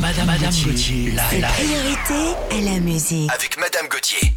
Madame, Madame Gauthier, la, la priorité à la musique. Avec Madame Gauthier.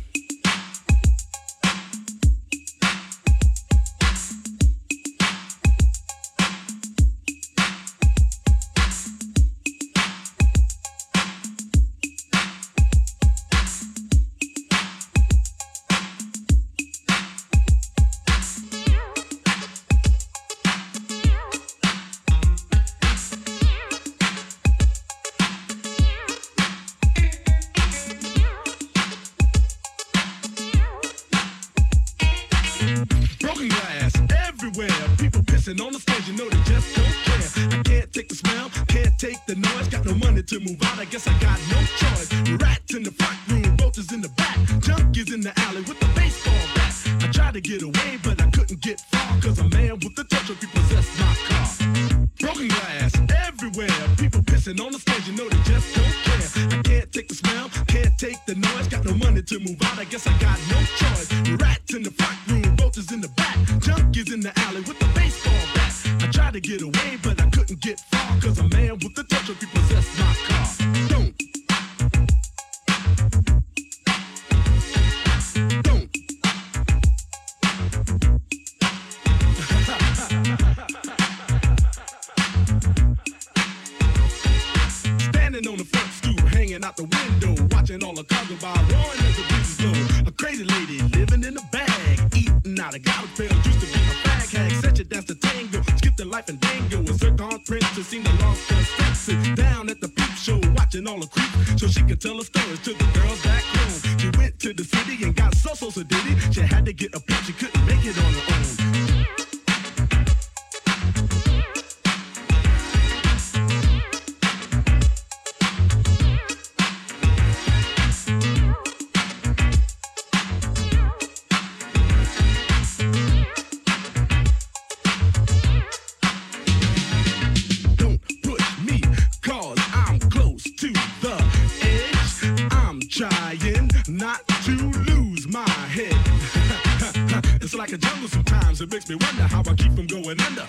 like a jungle sometimes, it makes me wonder how I keep from going under.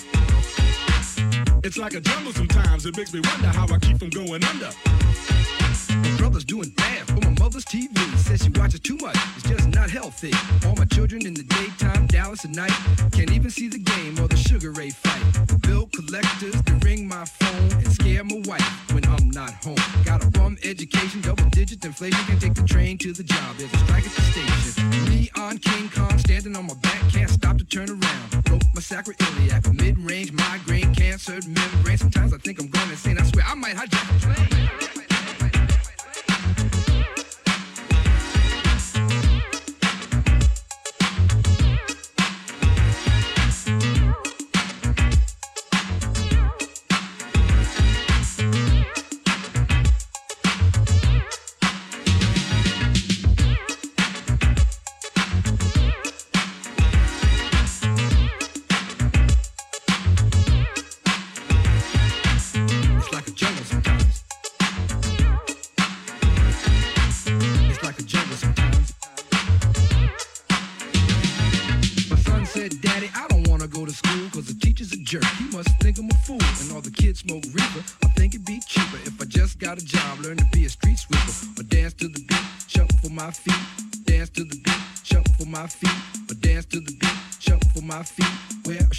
It's like a jungle sometimes, it makes me wonder how I keep from going under. My brother's doing bad for my mother's TV. Says she watches too much, it's just not healthy. All my children in the daytime, Dallas at night. Can't even see the game or the Sugar Ray fight. Bill collectors, they ring my phone and scare my wife not home. Got a bum education, double digit inflation. Can't take the train to the job. There's a strike at the station. Me on King Kong, standing on my back, can't stop to turn around. Broke my sacroiliac, mid range migraine, cancered membrane. Sometimes I think I'm going insane. I swear I might hijack a plane.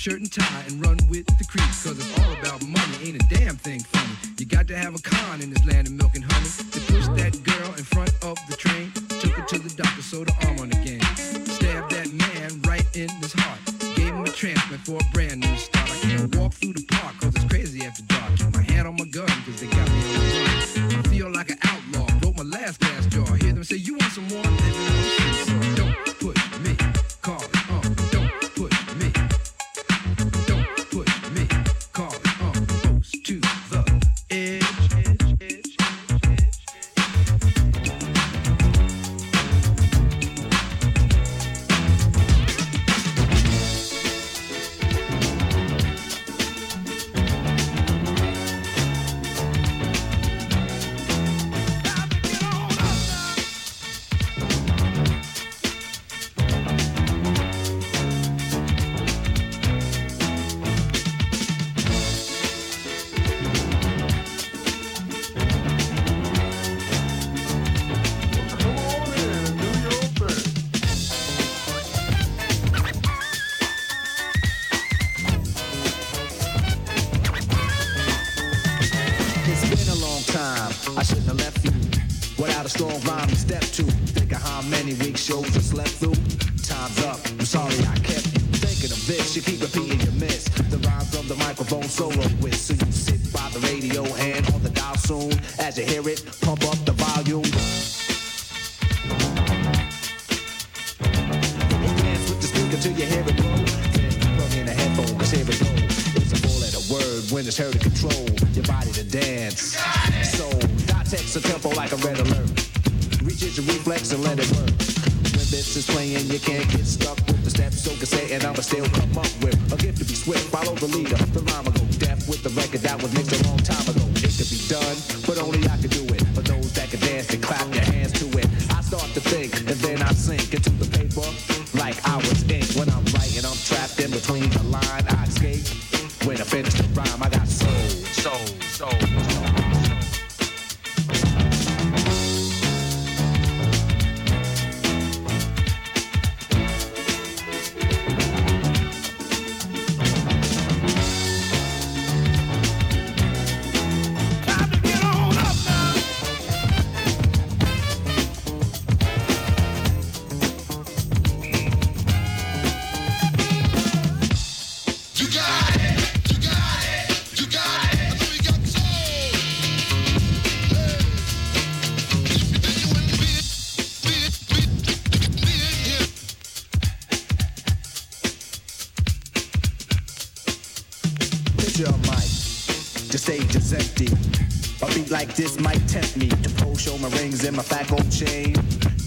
shirt and tie and run this might tempt me to pose, show my rings and my fat gold chain.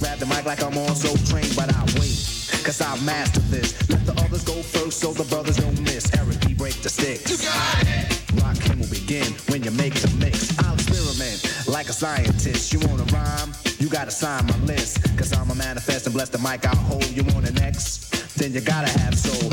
Grab the mic like I'm on so trained, but I wait, cause I mastered this. Let the others go first so the brothers don't miss. Eric B. break the sticks. You got it. Rakim will begin when you make the mix. I'll experiment like a scientist. You wanna rhyme? You gotta sign my list. Cause I'm a manifest and bless the mic I'll hold. You want an X? Then you gotta have soul.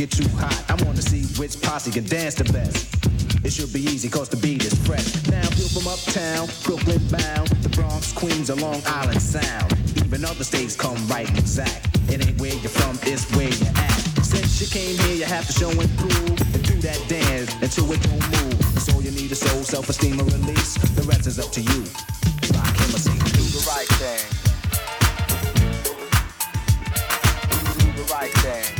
Get too hot. I wanna see which posse can dance the best. It should be easy cause the beat is fresh. Now feel from uptown, Brooklyn bound, the Bronx, Queens, or Long Island Sound. Even other states come right exact. It ain't where you're from, it's where you're at. Since you came here, you have to show and prove and do that dance until it don't move. That's all you need is soul, self-esteem, or release. The rest is up to you. Rakim or do the right thing. Do the right thing.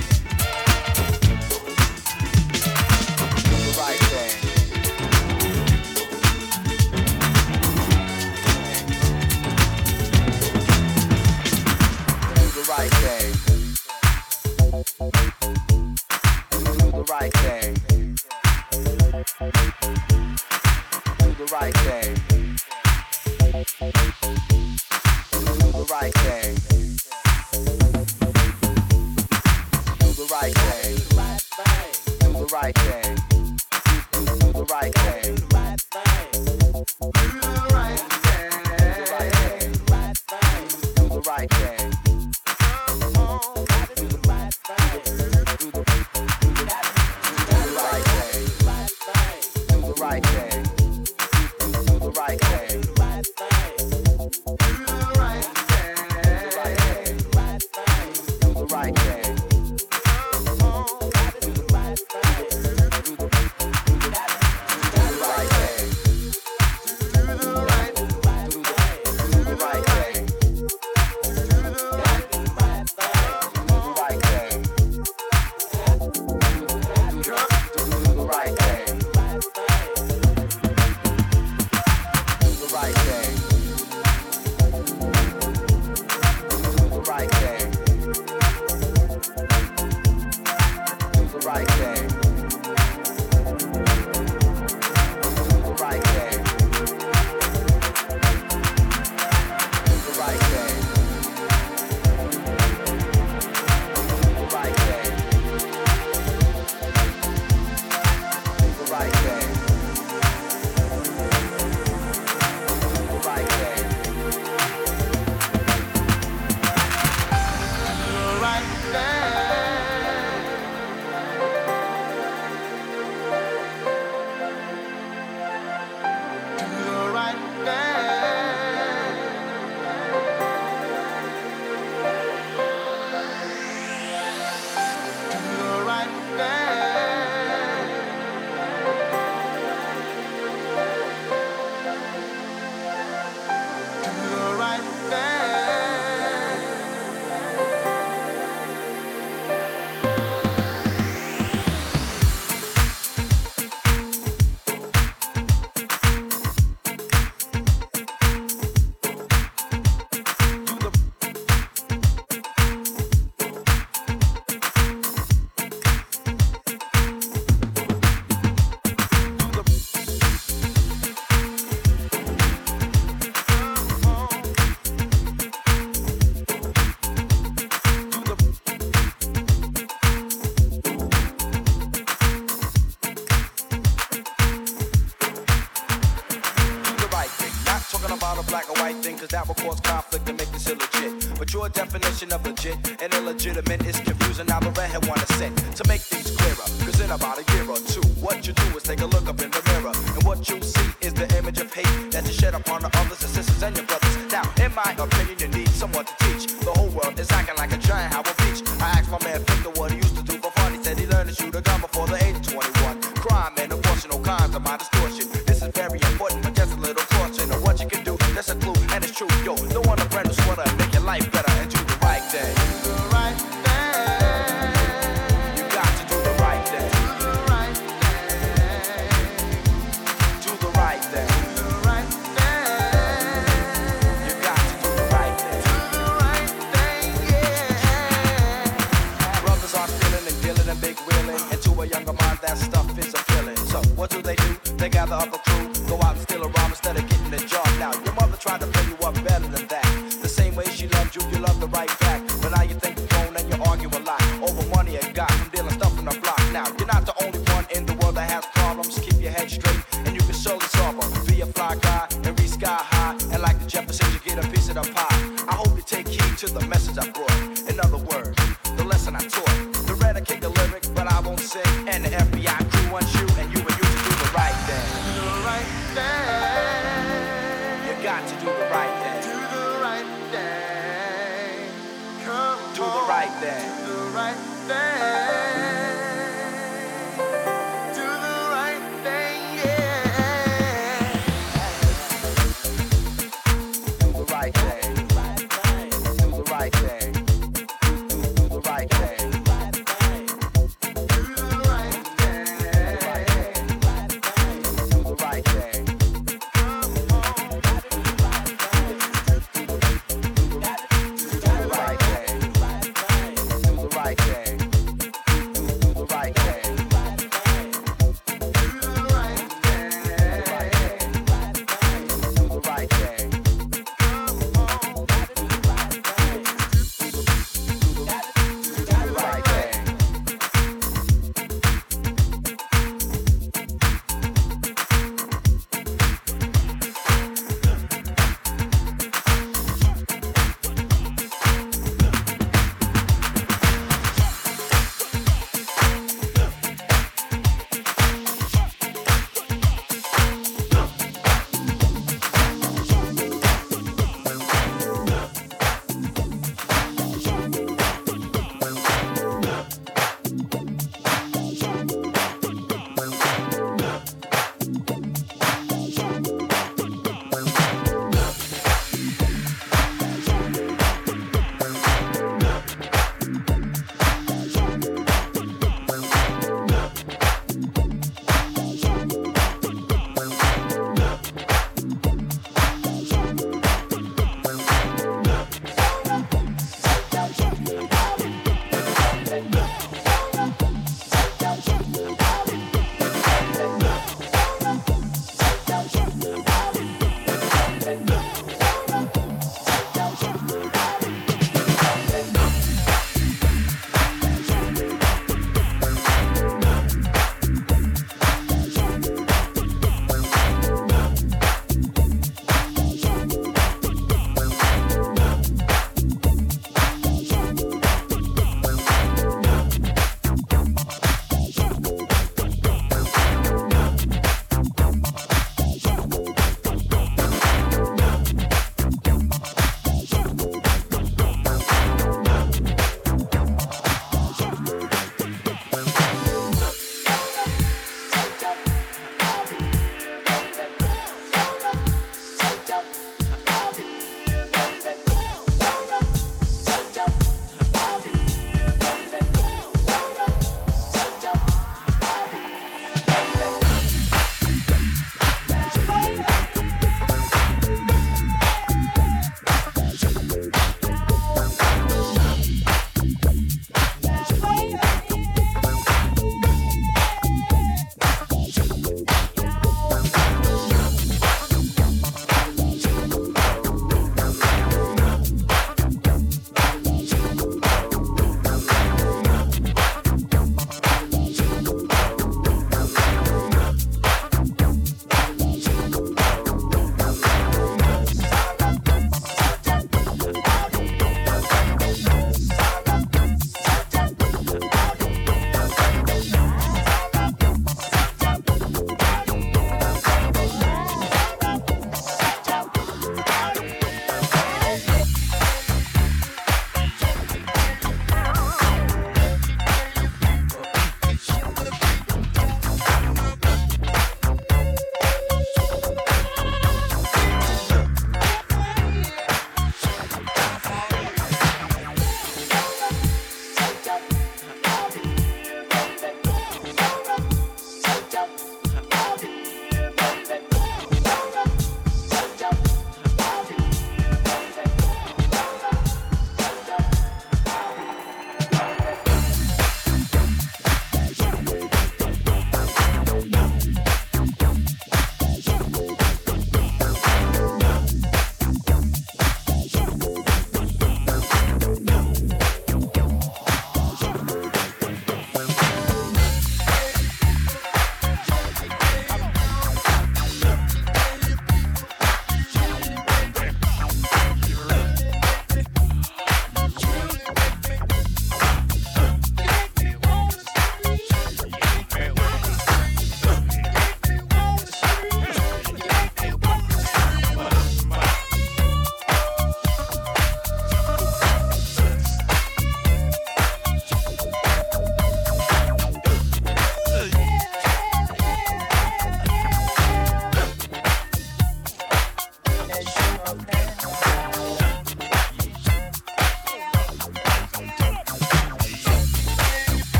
sky high, and like the Jeffersons, you get a piece of the pie. I hope you take heed to the message I brought.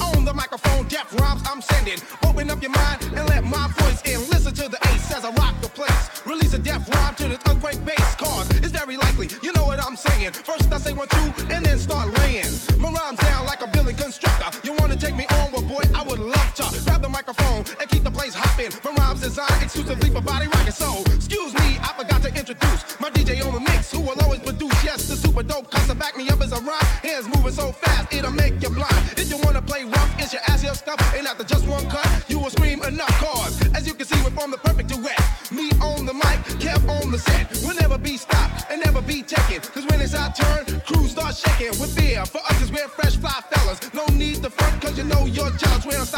On the microphone, death rhymes I'm sending. Open up your mind and let my voice in. Listen to the ace as I rock the place. Release a death rhyme to this earthquake bass. Cause it's very likely, you know what I'm saying. First I say one, two, and then start jobs, we don't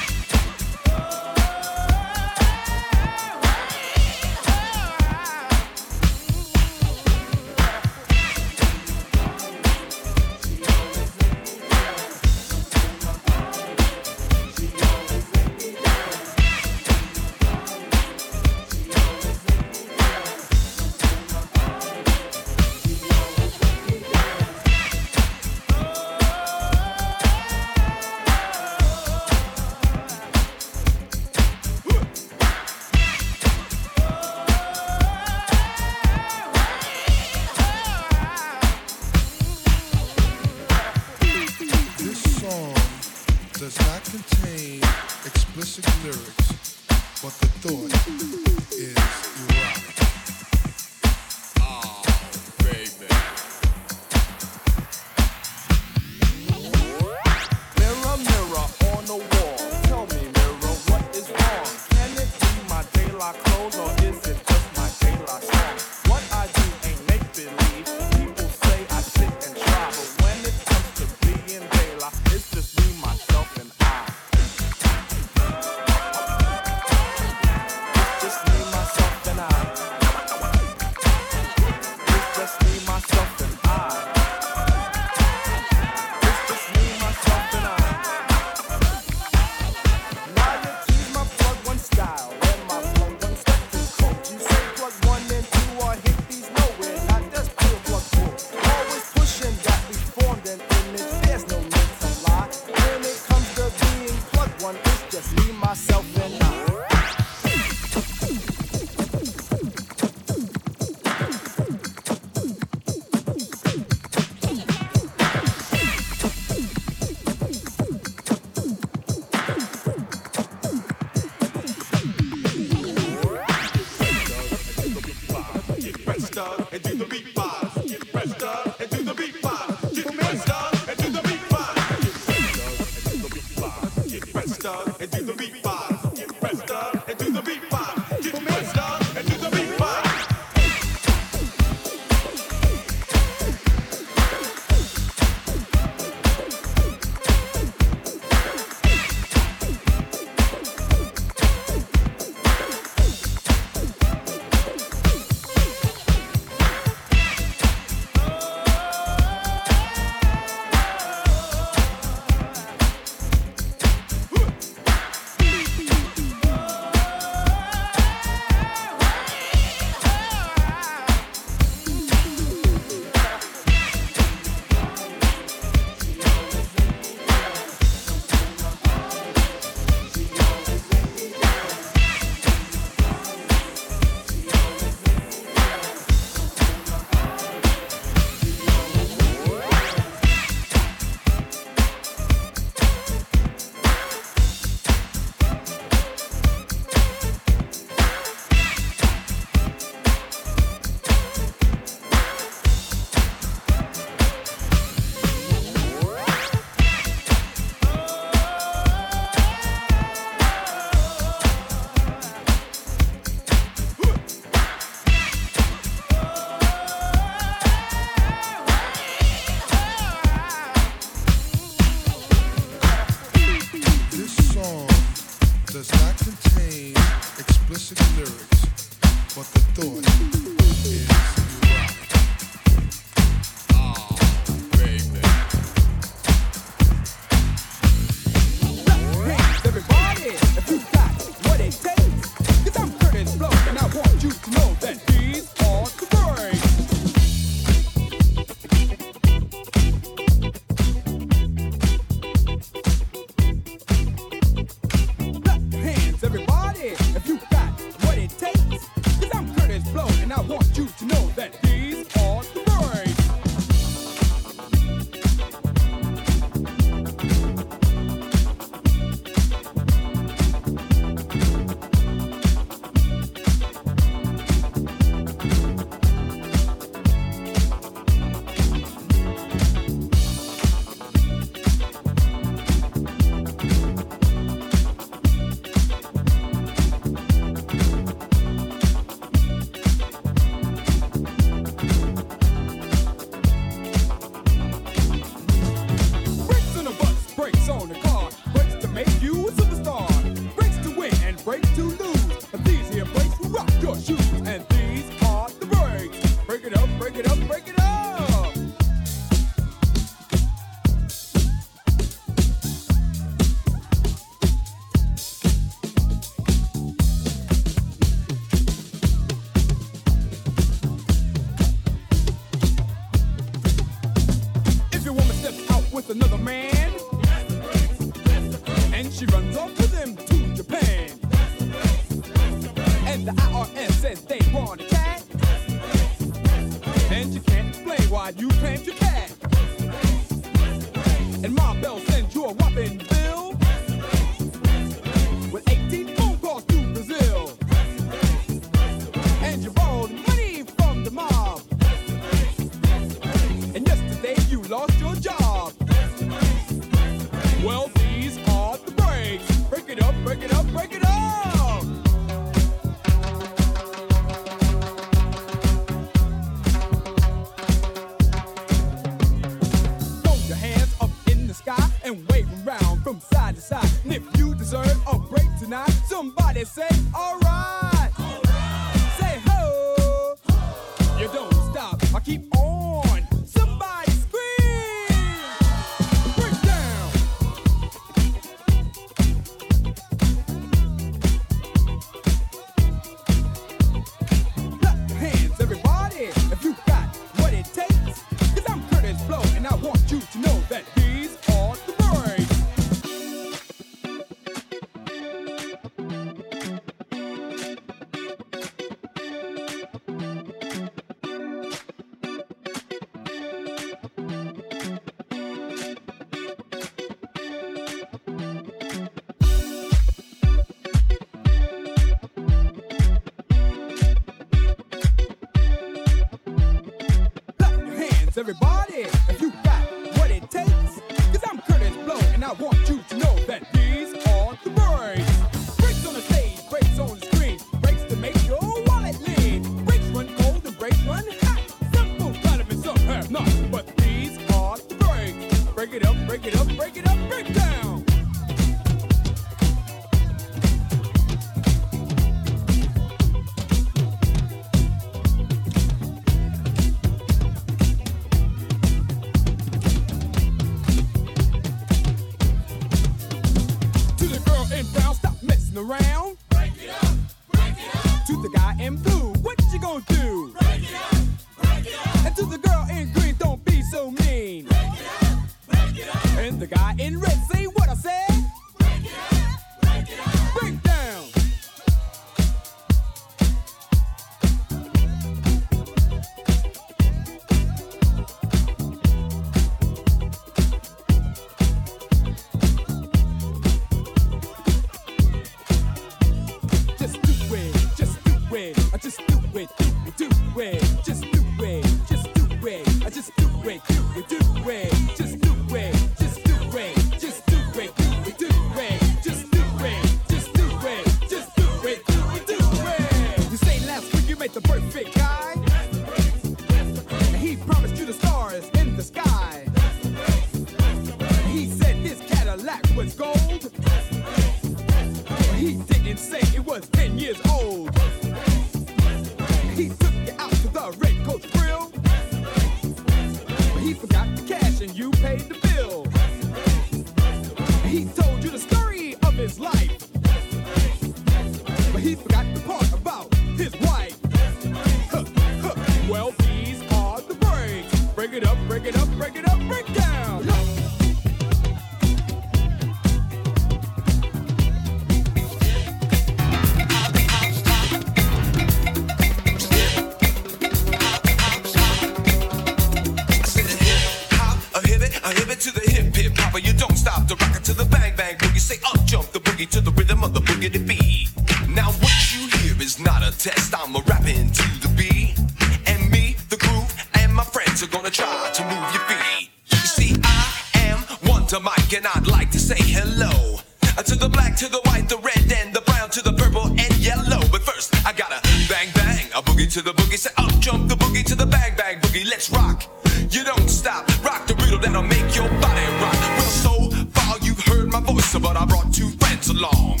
to move your feet. You see, I am Wonder Mike, and I'd like to say hello uh, to the black, to the white, the red, and the brown, to the purple and yellow. But first, I gotta bang bang, a boogie to the boogie. Say up jump the boogie to the bang bang boogie. Let's rock. You don't stop, rock the riddle that'll make your body rock. Well, so far you've heard my voice, but I brought two friends along.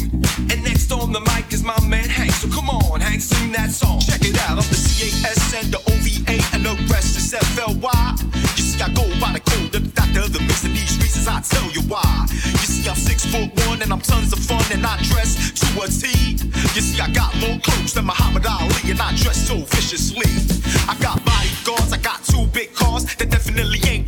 And next on the mic is my man Hank. So come on, Hank, sing that song. Check it out. I'm the C-A-S and the O-V-A and the rest is F-L-Y. You I tell you why. You see, I'm six foot one and I'm tons of fun and I dress to a T. You see, I got more clothes than Muhammad Ali and I dress so viciously. I got bodyguards, I got two big cars that definitely ain't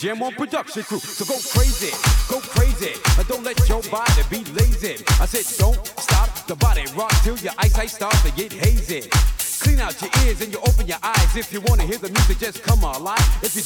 Jam on production crew. So go crazy, go crazy. And don't let your body be lazy. I said, don't stop the body rock till your eyesight starts to get hazy. Clean out your ears and you open your eyes. If you wanna hear the music, just come alive. If you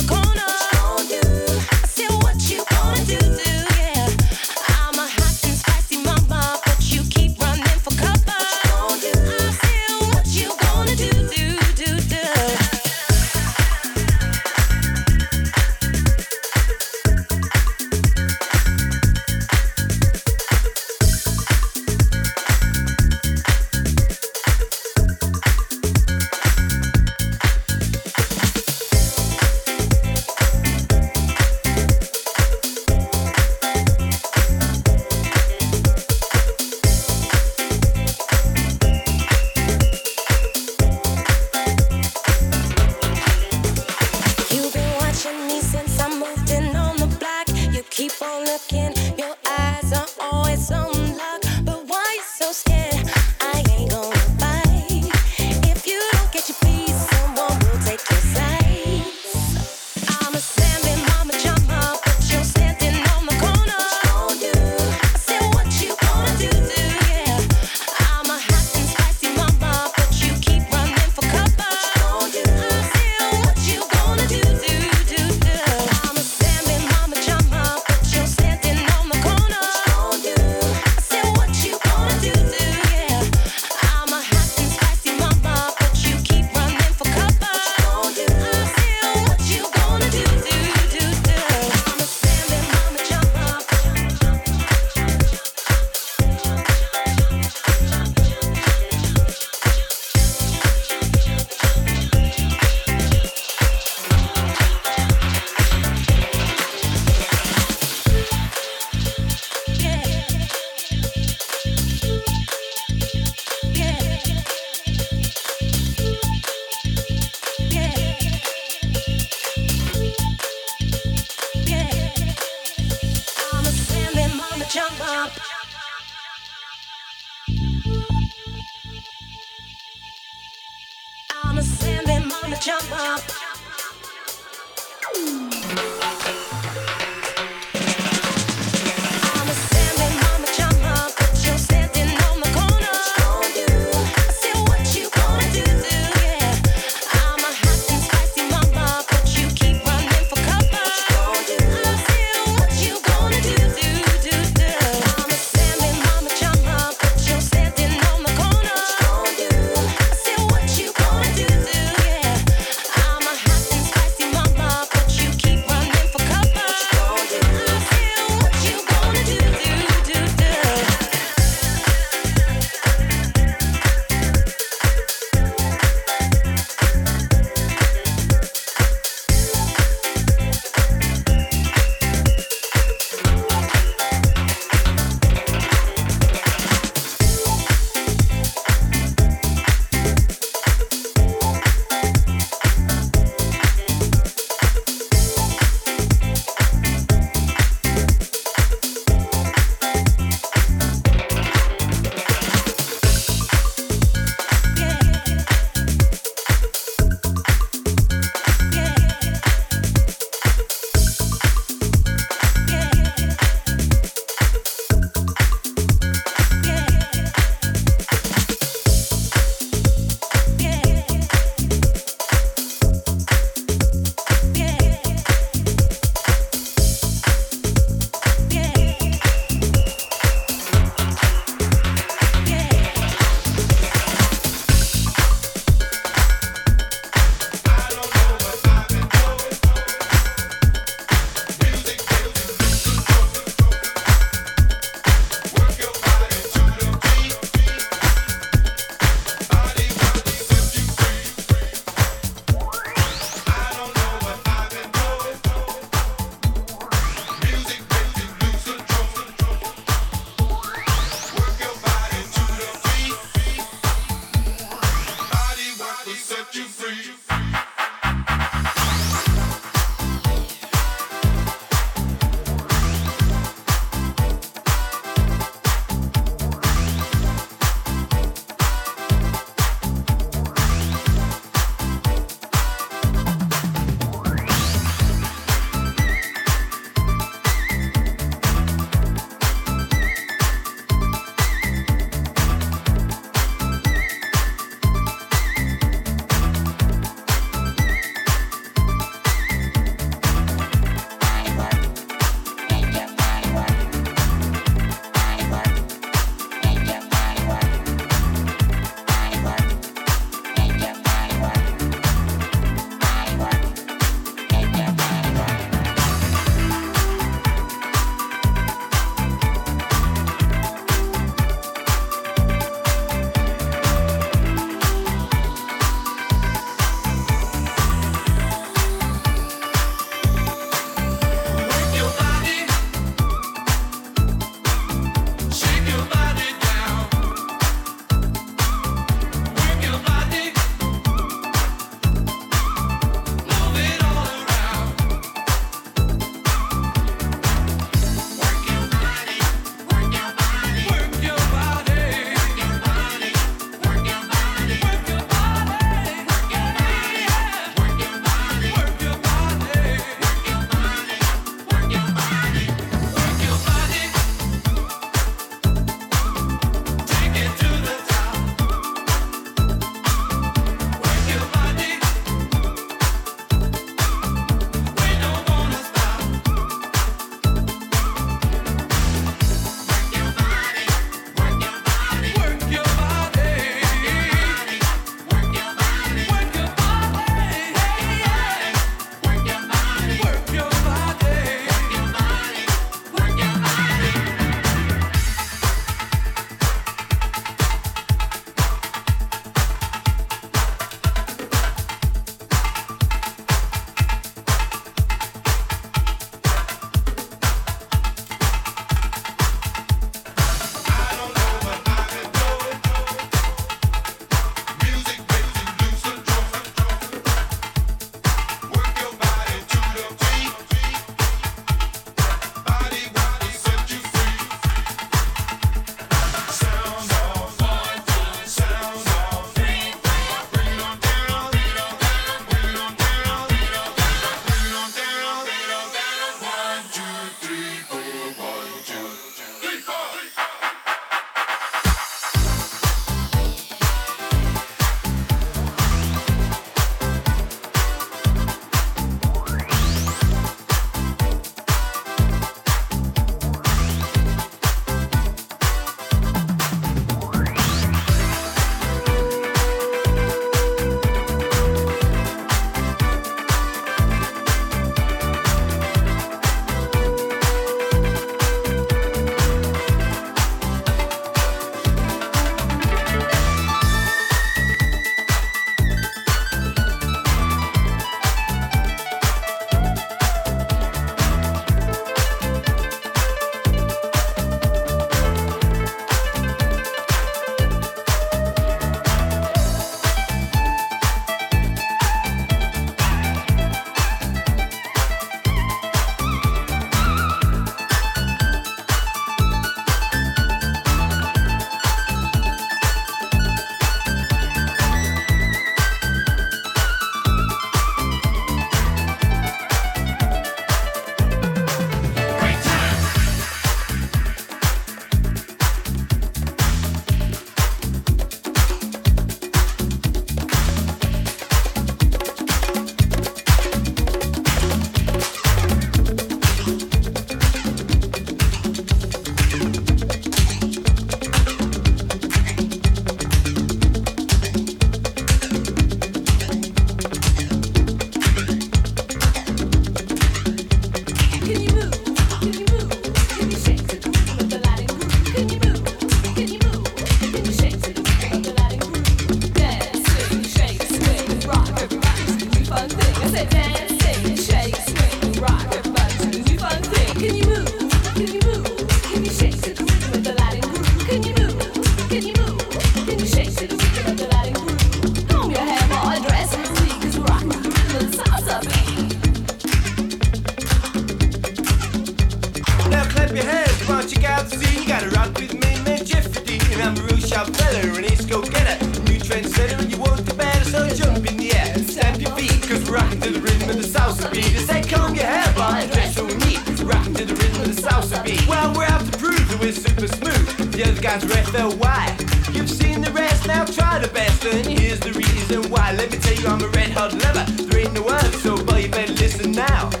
now.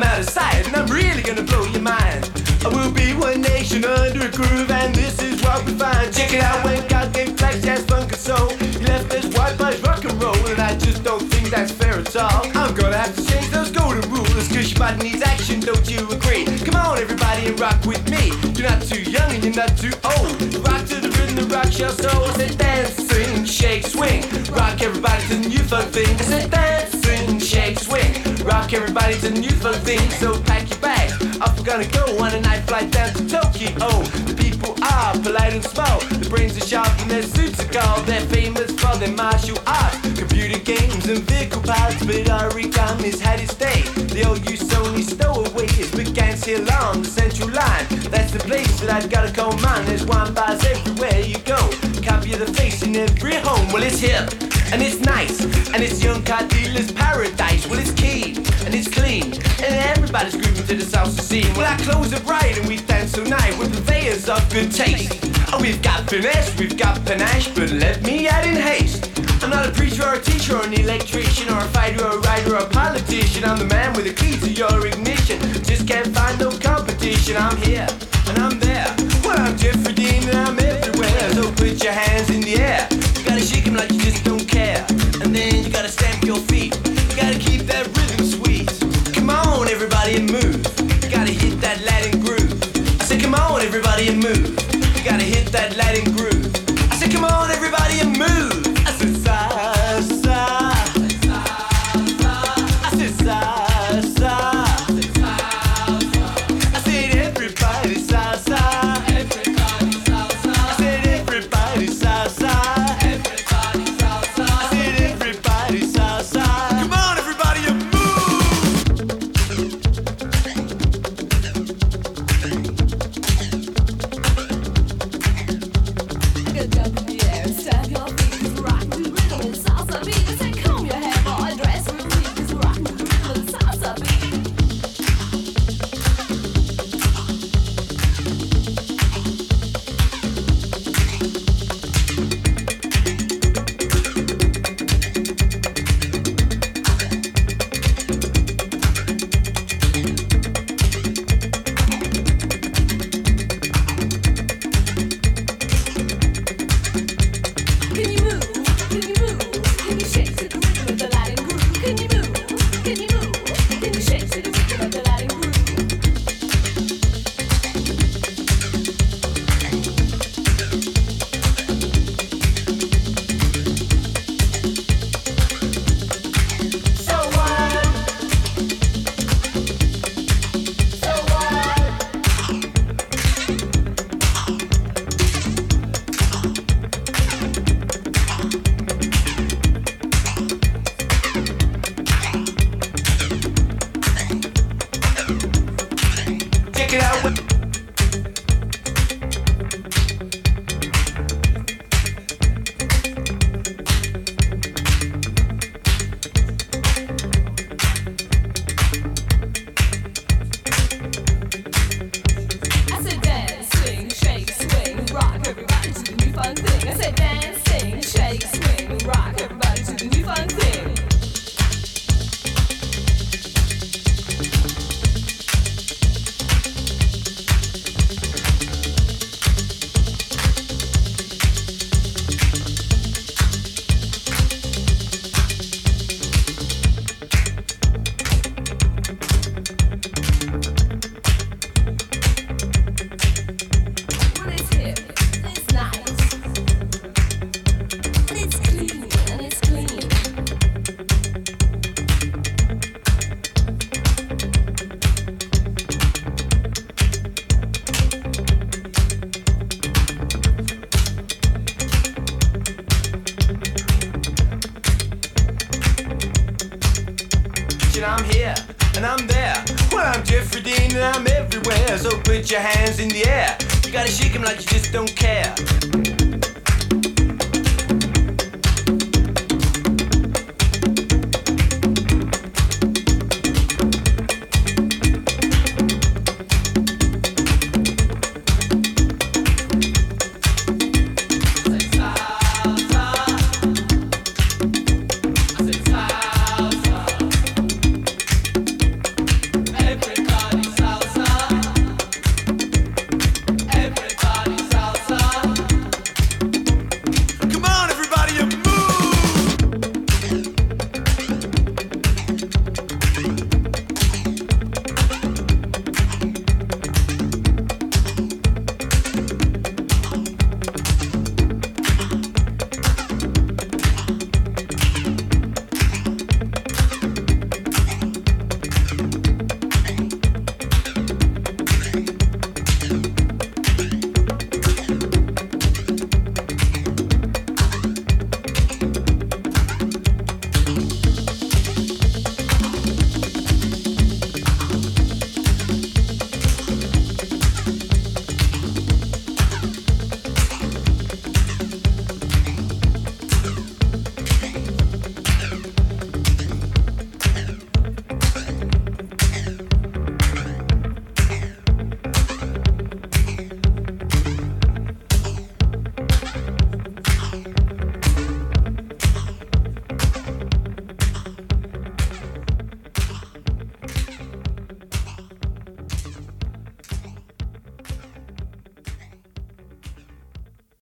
I'm out of sight, and I'm really gonna blow your mind. I will be one nation under a groove, and this is what we find. Check it out when God gave flex, jazz, funk, and soul. You left us white boys rock and roll, and I just don't think that's fair at all. I'm gonna have to change those golden rules, cause your body needs action, don't you agree? Come on, everybody, and rock with me. You're not too young, and you're not too old. Rock to the rhythm, the rock your soul. I said dance, sing, shake, swing. Rock everybody to the new funk thing. I said dance. Rock everybody to the new funk thing. So pack your bags. Off we're gonna go on a night flight down to Tokyo. The people are polite and small. The brains are sharp and their suits are gold. They're famous for their martial arts, computer games and vehicle parts. But origami's had its day. The old stowaways began here along the central line. That's the place that I've gotta call mine. There's wine bars everywhere you go. Copy of the face in every home. Well, it's hip and it's nice and it's young car dealer's paradise. Well, it's keen and it's clean and everybody's grooving to the salsa scene. Well, our clothes are bright and we dance so nice. We're purveyors of good taste. Oh, we've got finesse, we've got panache, but let me add in haste. I'm not a preacher or a teacher or an electrician or a fighter or a writer or a politician. I'm the man with the key to your ignition. Just can't find no competition. I'm here and I'm there. Well, I'm Jeffrey Dean and I'm everywhere. So put your hands in the air. You gotta shake 'em like you just don't care. And then you gotta stamp your feet. You gotta keep that rhythm come on, everybody, and move.